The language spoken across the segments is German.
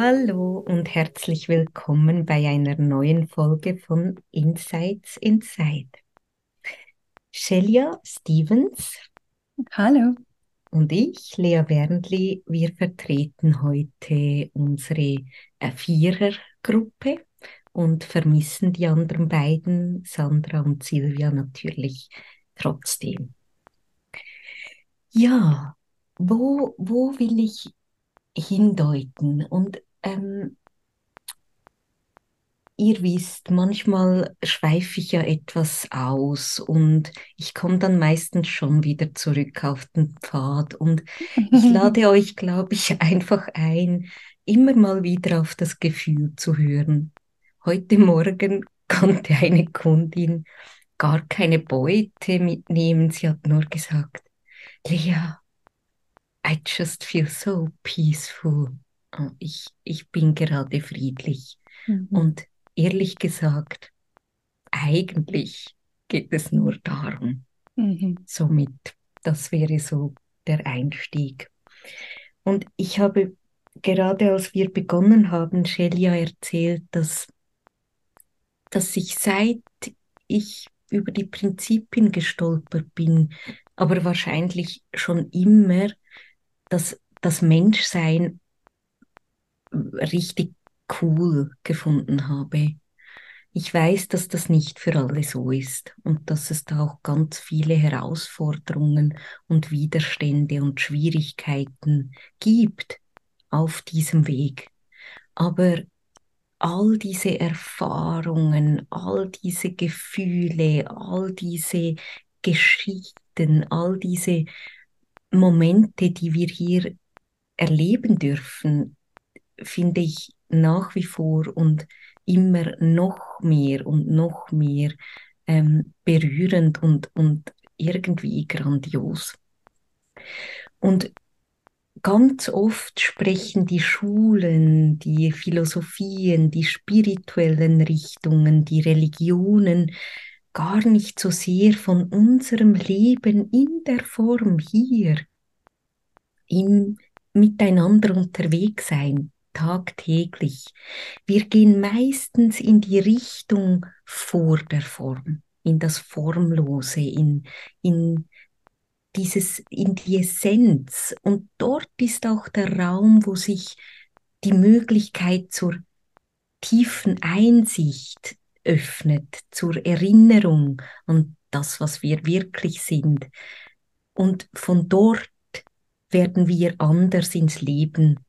Hallo und herzlich willkommen bei einer neuen Folge von Insights Inside. Shelia Stevens. Hallo. Und ich, Lea Wernli, wir vertreten heute unsere Vierergruppe und vermissen die anderen beiden, Sandra und Silvia natürlich trotzdem. Ja, wo, wo will ich hindeuten? Und ähm, ihr wisst, manchmal schweife ich ja etwas aus und ich komme dann meistens schon wieder zurück auf den Pfad und ich lade euch, glaube ich, einfach ein, immer mal wieder auf das Gefühl zu hören. Heute Morgen konnte eine Kundin gar keine Beute mitnehmen. Sie hat nur gesagt, Lea, I just feel so peaceful. Ich, ich bin gerade friedlich. Mhm. Und ehrlich gesagt, eigentlich geht es nur darum. Mhm. Somit, das wäre so der Einstieg. Und ich habe gerade als wir begonnen haben, Shelia erzählt, dass, dass ich seit ich über die Prinzipien gestolpert bin, aber wahrscheinlich schon immer, dass das Menschsein richtig cool gefunden habe. Ich weiß, dass das nicht für alle so ist und dass es da auch ganz viele Herausforderungen und Widerstände und Schwierigkeiten gibt auf diesem Weg. Aber all diese Erfahrungen, all diese Gefühle, all diese Geschichten, all diese Momente, die wir hier erleben dürfen, finde ich nach wie vor und immer noch mehr und noch mehr ähm, berührend und, und irgendwie grandios. Und ganz oft sprechen die Schulen, die Philosophien, die spirituellen Richtungen, die Religionen gar nicht so sehr von unserem Leben in der Form hier, im Miteinander unterwegs sein, tagtäglich. Wir gehen meistens in die Richtung vor der Form, in das Formlose, in, in dieses, in die Essenz. Und dort ist auch der Raum, wo sich die Möglichkeit zur tiefen Einsicht öffnet, zur Erinnerung an das, was wir wirklich sind. Und von dort werden wir anders ins Leben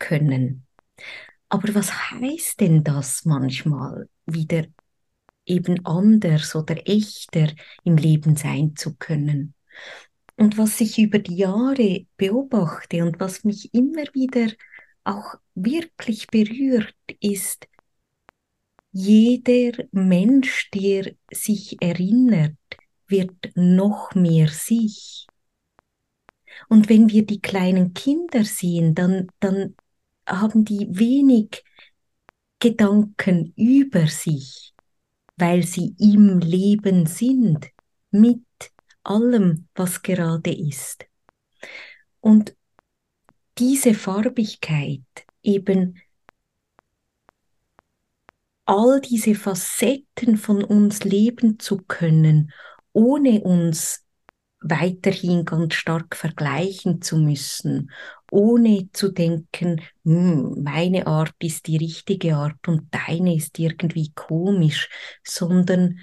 können. Aber was heißt denn das manchmal, wieder eben anders oder echter im Leben sein zu können? Und was ich über die Jahre beobachte und was mich immer wieder auch wirklich berührt, ist, jeder Mensch, der sich erinnert, wird noch mehr sich. Und wenn wir die kleinen Kinder sehen, dann, dann haben die wenig Gedanken über sich, weil sie im Leben sind, mit allem, was gerade ist. Und diese Farbigkeit, eben all diese Facetten von uns leben zu können, ohne uns weiterhin ganz stark vergleichen zu müssen, ohne zu denken, hm, meine Art ist die richtige Art und deine ist irgendwie komisch, sondern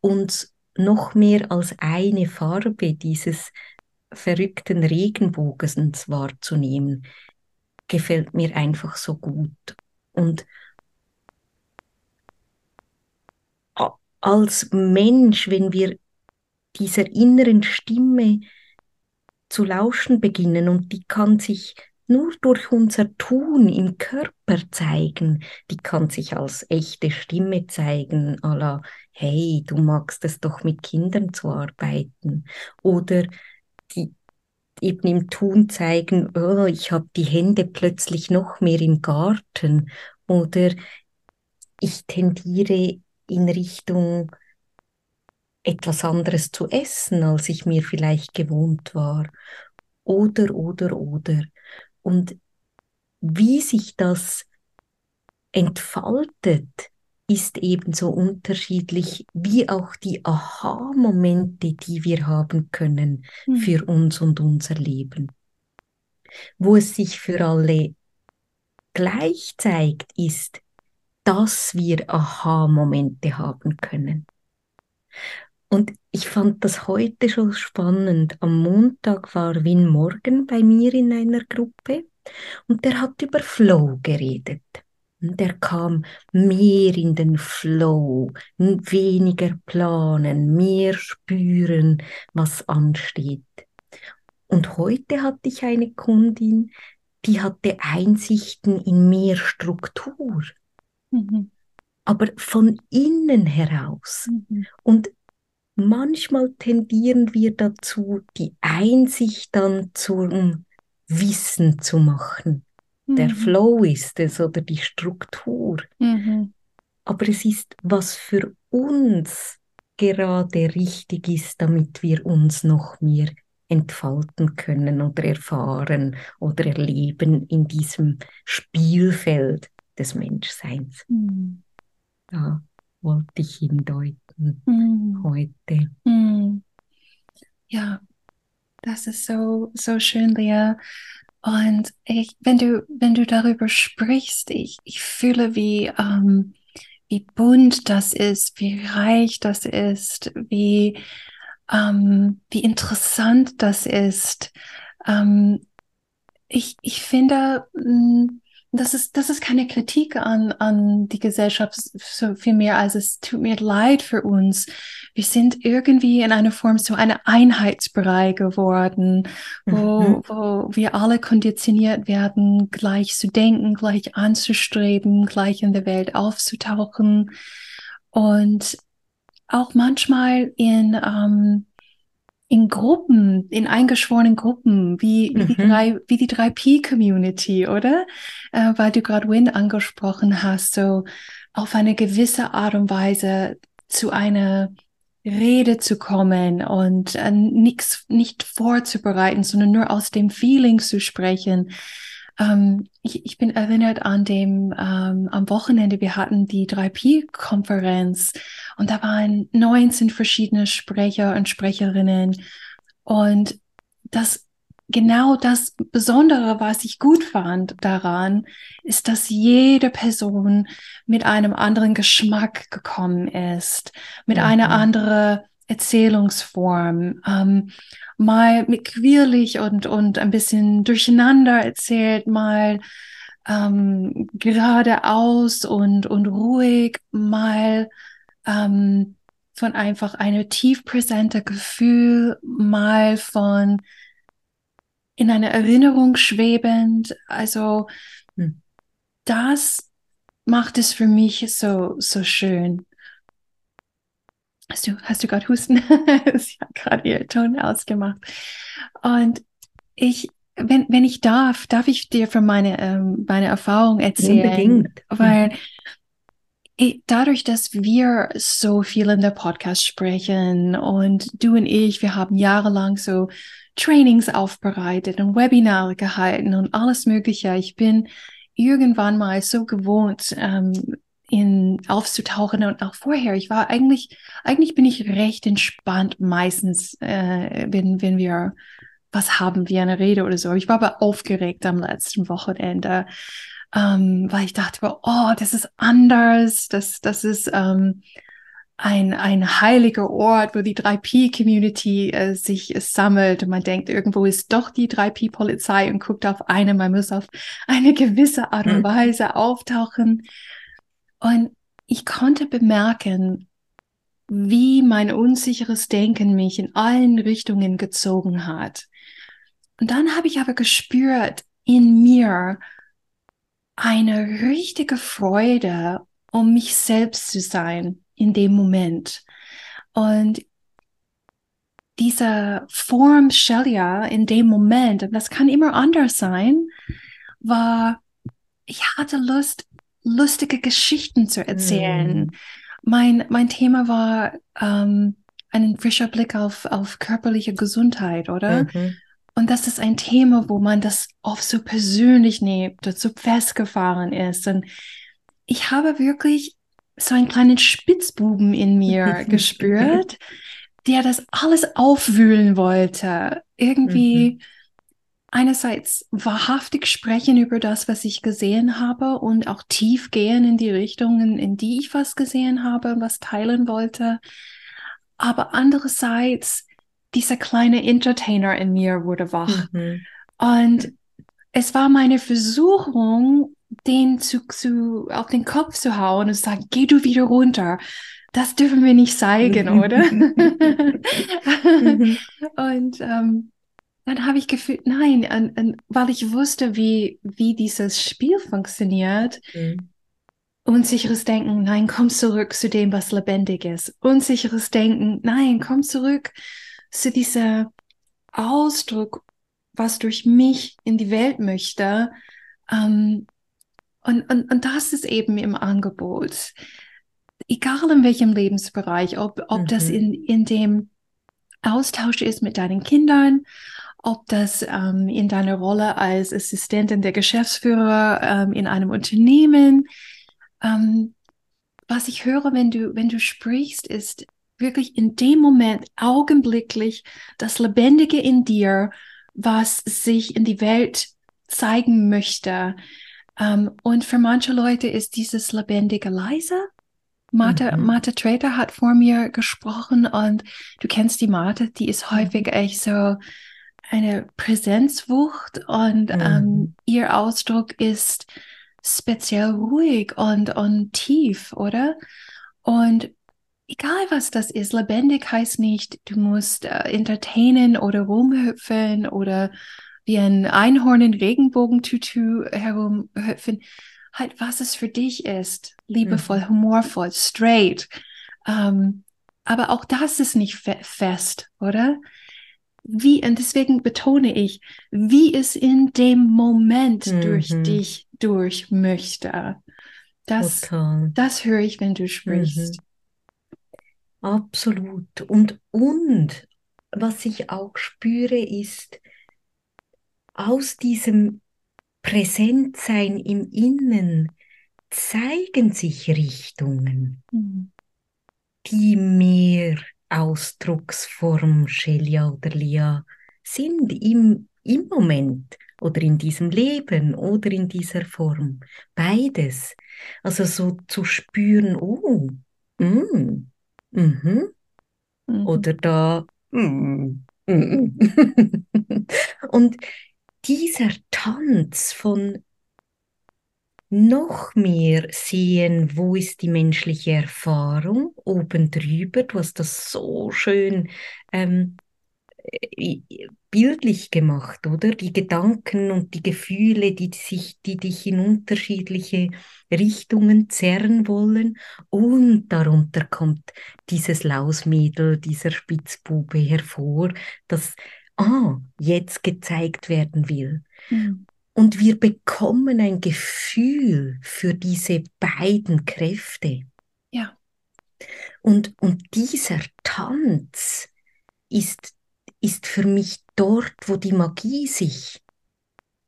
uns noch mehr als eine Farbe dieses verrückten Regenbogens wahrzunehmen, gefällt mir einfach so gut. Und als Mensch, wenn wir dieser inneren Stimme zu lauschen beginnen und die kann sich nur durch unser Tun im Körper zeigen. Die kann sich als echte Stimme zeigen, à la, hey, du magst es doch mit Kindern zu arbeiten. Oder die eben im Tun zeigen, oh, ich habe die Hände plötzlich noch mehr im Garten. Oder ich tendiere in Richtung etwas anderes zu essen, als ich mir vielleicht gewohnt war. Oder, oder, oder. Und wie sich das entfaltet, ist ebenso unterschiedlich wie auch die Aha-Momente, die wir haben können mhm. für uns und unser Leben. Wo es sich für alle gleich zeigt, ist, dass wir Aha-Momente haben können. Und ich fand das heute schon spannend. Am Montag war Win Morgan bei mir in einer Gruppe und der hat über Flow geredet. Und der kam mehr in den Flow, weniger planen, mehr spüren, was ansteht. Und heute hatte ich eine Kundin, die hatte Einsichten in mehr Struktur. Mhm. Aber von innen heraus. Mhm. Und manchmal tendieren wir dazu, die Einsicht dann zum Wissen zu machen. Mhm. Der Flow ist es oder die Struktur. Mhm. Aber es ist, was für uns gerade richtig ist, damit wir uns noch mehr entfalten können oder erfahren oder erleben in diesem Spielfeld des Menschseins. Mhm. Da wollte ich hindeuten mhm. heute. Mhm. Ja, das ist so, so schön, Lea. Und ich, wenn du, wenn du darüber sprichst, ich, ich fühle, wie, ähm, wie bunt das ist, wie reich das ist, wie, ähm, wie interessant das ist. Ähm, ich, ich finde, mh, mm, das ist, das ist keine Kritik an, an die Gesellschaft, so viel mehr als es tut mir leid für uns. Wir sind irgendwie in einer Form so eine Einheitsbrei geworden, wo, mhm. wo wir alle konditioniert werden, gleich zu denken, gleich anzustreben, gleich in der Welt aufzutauchen. Und auch manchmal in, ähm, in Gruppen, in eingeschworenen Gruppen, wie, wie, mhm. die, drei, wie die 3P-Community, oder? Äh, weil du gerade Win angesprochen hast, so auf eine gewisse Art und Weise zu einer Rede zu kommen und äh, nichts nicht vorzubereiten, sondern nur aus dem Feeling zu sprechen. Ähm, ich, ich, bin erinnert an dem ähm, am Wochenende, wir hatten die 3P-Konferenz und da waren 19 verschiedene Sprecher und Sprecherinnen. Und das genau das Besondere, was ich gut fand daran, ist, dass jede Person mit einem anderen Geschmack gekommen ist, mit mhm. einer anderen Erzählungsform. Ähm, mal mit quirlig und, und ein bisschen durcheinander erzählt, mal ähm, geradeaus und, und ruhig, mal ähm, von einfach einem tief präsenter Gefühl, mal von in einer Erinnerung schwebend. Also hm. das macht es für mich so, so schön. Hast du, hast du gerade Husten? Sie hat gerade ihr Ton ausgemacht. Und ich, wenn, wenn ich darf, darf ich dir von meiner, ähm, meine Erfahrung erzählen. Unbedingt. Weil ich, dadurch, dass wir so viel in der Podcast sprechen und du und ich, wir haben jahrelang so Trainings aufbereitet und Webinare gehalten und alles Mögliche. Ich bin irgendwann mal so gewohnt, ähm, in aufzutauchen und auch vorher. Ich war eigentlich, eigentlich bin ich recht entspannt meistens, äh, wenn, wenn wir was haben wie eine Rede oder so. Ich war aber aufgeregt am letzten Wochenende, ähm, weil ich dachte, oh, das ist anders, das, das ist ähm, ein, ein heiliger Ort, wo die 3P-Community äh, sich äh, sammelt und man denkt, irgendwo ist doch die 3P-Polizei und guckt auf eine, man muss auf eine gewisse Art und hm. Weise auftauchen. Und ich konnte bemerken, wie mein unsicheres Denken mich in allen Richtungen gezogen hat. Und dann habe ich aber gespürt, in mir eine richtige Freude, um mich selbst zu sein in dem Moment. Und diese Form Shelia in dem Moment, und das kann immer anders sein, war, ich hatte Lust, lustige Geschichten zu erzählen. Mm. Mein, mein Thema war ähm, ein frischer Blick auf, auf körperliche Gesundheit, oder? Mhm. Und das ist ein Thema, wo man das oft so persönlich nimmt so festgefahren ist. Und ich habe wirklich so einen kleinen Spitzbuben in mir gespürt, der das alles aufwühlen wollte. Irgendwie mhm. Einerseits wahrhaftig sprechen über das, was ich gesehen habe und auch tief gehen in die Richtungen, in die ich was gesehen habe und was teilen wollte. Aber andererseits dieser kleine Entertainer in mir wurde wach. Mhm. Und es war meine Versuchung, den zu, zu, auf den Kopf zu hauen und zu sagen, geh du wieder runter. Das dürfen wir nicht zeigen, mhm. oder? mhm. Und ähm, dann habe ich gefühlt, nein, und, und, weil ich wusste, wie, wie dieses Spiel funktioniert. Mhm. Unsicheres Denken, nein, komm zurück zu dem, was lebendig ist. Unsicheres Denken, nein, komm zurück zu dieser Ausdruck, was durch mich in die Welt möchte. Ähm, und, und, und das ist eben im Angebot. Egal in welchem Lebensbereich, ob, ob mhm. das in, in dem Austausch ist mit deinen Kindern, ob das ähm, in deiner Rolle als Assistentin der Geschäftsführer ähm, in einem Unternehmen. Ähm, was ich höre, wenn du, wenn du sprichst, ist, wirklich in dem Moment augenblicklich das Lebendige in dir, was sich in die Welt zeigen möchte. Ähm, und für manche Leute ist dieses Lebendige leise. Martha, mhm. Martha Trader hat vor mir gesprochen und du kennst die Martha, die ist mhm. häufig echt so eine Präsenzwucht und mhm. um, ihr Ausdruck ist speziell ruhig und, und tief, oder? Und egal was das ist, lebendig heißt nicht, du musst äh, entertainen oder rumhüpfen oder wie ein Einhorn in Regenbogentutu herumhüpfen. Halt, was es für dich ist, liebevoll, mhm. humorvoll, straight. Ähm, aber auch das ist nicht fe fest, oder? Wie, und deswegen betone ich, wie es in dem Moment mhm. durch dich durch möchte. Das, das höre ich, wenn du sprichst. Mhm. Absolut. Und, und was ich auch spüre, ist, aus diesem Präsentsein im Innen zeigen sich Richtungen, mhm. die mehr Ausdrucksform Shelia oder Lia sind im, im Moment oder in diesem Leben oder in dieser Form. Beides. Also so zu spüren, oh, mm, Mhm. Mhm. Oder da. Mm, mm. Und dieser Tanz von noch mehr sehen, wo ist die menschliche Erfahrung oben drüber. Du hast das so schön ähm, äh, bildlich gemacht, oder? Die Gedanken und die Gefühle, die sich, die dich in unterschiedliche Richtungen zerren wollen. Und darunter kommt dieses Lausmädel, dieser Spitzbube hervor, das ah, jetzt gezeigt werden will. Mhm. Und wir bekommen ein Gefühl für diese beiden Kräfte. Ja. Und, und dieser Tanz ist ist für mich dort, wo die Magie sich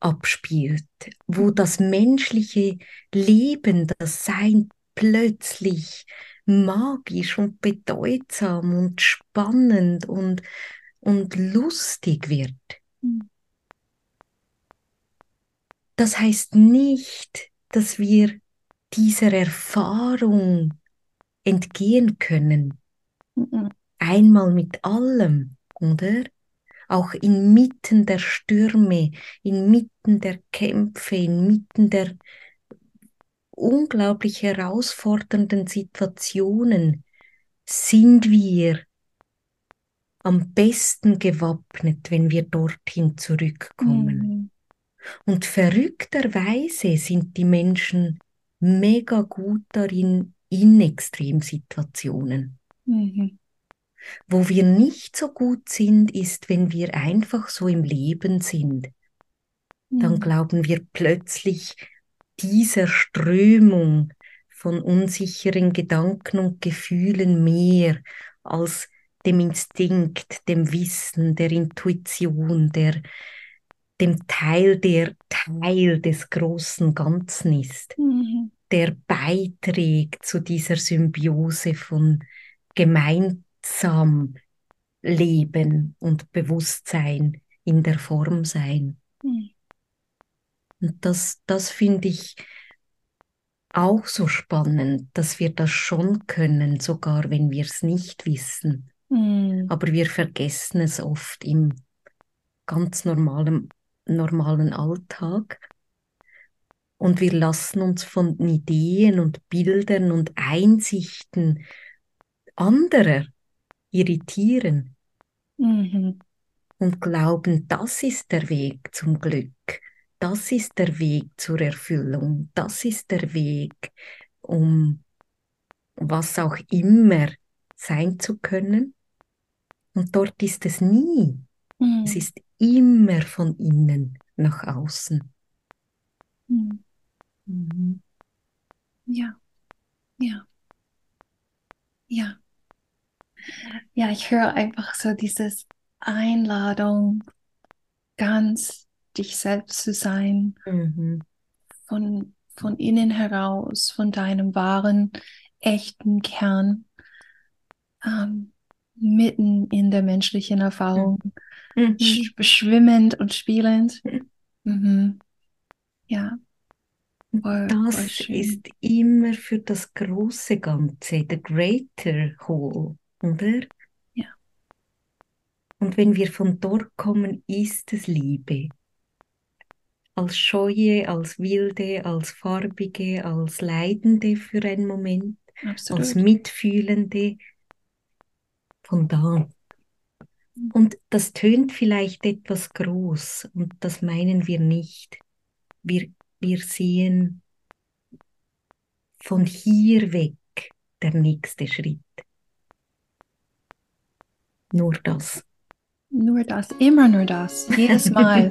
abspielt, wo das menschliche Leben, das Sein plötzlich magisch und bedeutsam und spannend und, und lustig wird. Hm. Das heißt nicht, dass wir dieser Erfahrung entgehen können. Mhm. Einmal mit allem oder? Auch inmitten der Stürme, inmitten der Kämpfe, inmitten der unglaublich herausfordernden Situationen sind wir am besten gewappnet, wenn wir dorthin zurückkommen. Und verrückterweise sind die Menschen mega gut darin in Extremsituationen. Mhm. Wo wir nicht so gut sind, ist, wenn wir einfach so im Leben sind. Dann glauben wir plötzlich dieser Strömung von unsicheren Gedanken und Gefühlen mehr als dem Instinkt, dem Wissen, der Intuition, der, dem Teil, der Teil des großen Ganzen ist, Mhm. der beiträgt zu dieser Symbiose von gemeinsam Leben und Bewusstsein in der Form sein. Mhm. Und das, das finde ich auch so spannend, dass wir das schon können, sogar wenn wir es nicht wissen. Mhm. Aber wir vergessen es oft im ganz normalen, normalen Alltag. Und wir lassen uns von Ideen und Bildern und Einsichten anderer irritieren Mhm. und glauben, das ist der Weg zum Glück, das ist der Weg zur Erfüllung, das ist der Weg, um was auch immer sein zu können. Und dort ist es nie. Mhm. Es ist immer von innen nach außen. Mhm. Mhm. Ja, ja, ja. Ja, ich höre einfach so dieses Einladung, ganz dich selbst zu sein, Mhm. von, von innen heraus, von deinem wahren, echten Kern, ähm, mitten in der menschlichen Erfahrung, Mhm. Sch schwimmend und spielend. Mhm. Mhm. Ja, voll, voll Das schön. ist immer für das große Ganze, the greater whole, oder? Ja. Und wenn wir von dort kommen, ist es Liebe. Als Scheue, als Wilde, als Farbige, als Leidende für einen Moment, als Absolut. Mitfühlende. Von da. Und das tönt vielleicht etwas groß und das meinen wir nicht. Wir, wir sehen von hier weg der nächste Schritt. Nur das. Nur das, immer nur das, jedes Mal.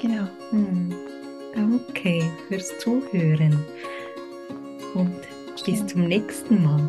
genau. Hm. Danke fürs Zuhören und bis zum nächsten Mal.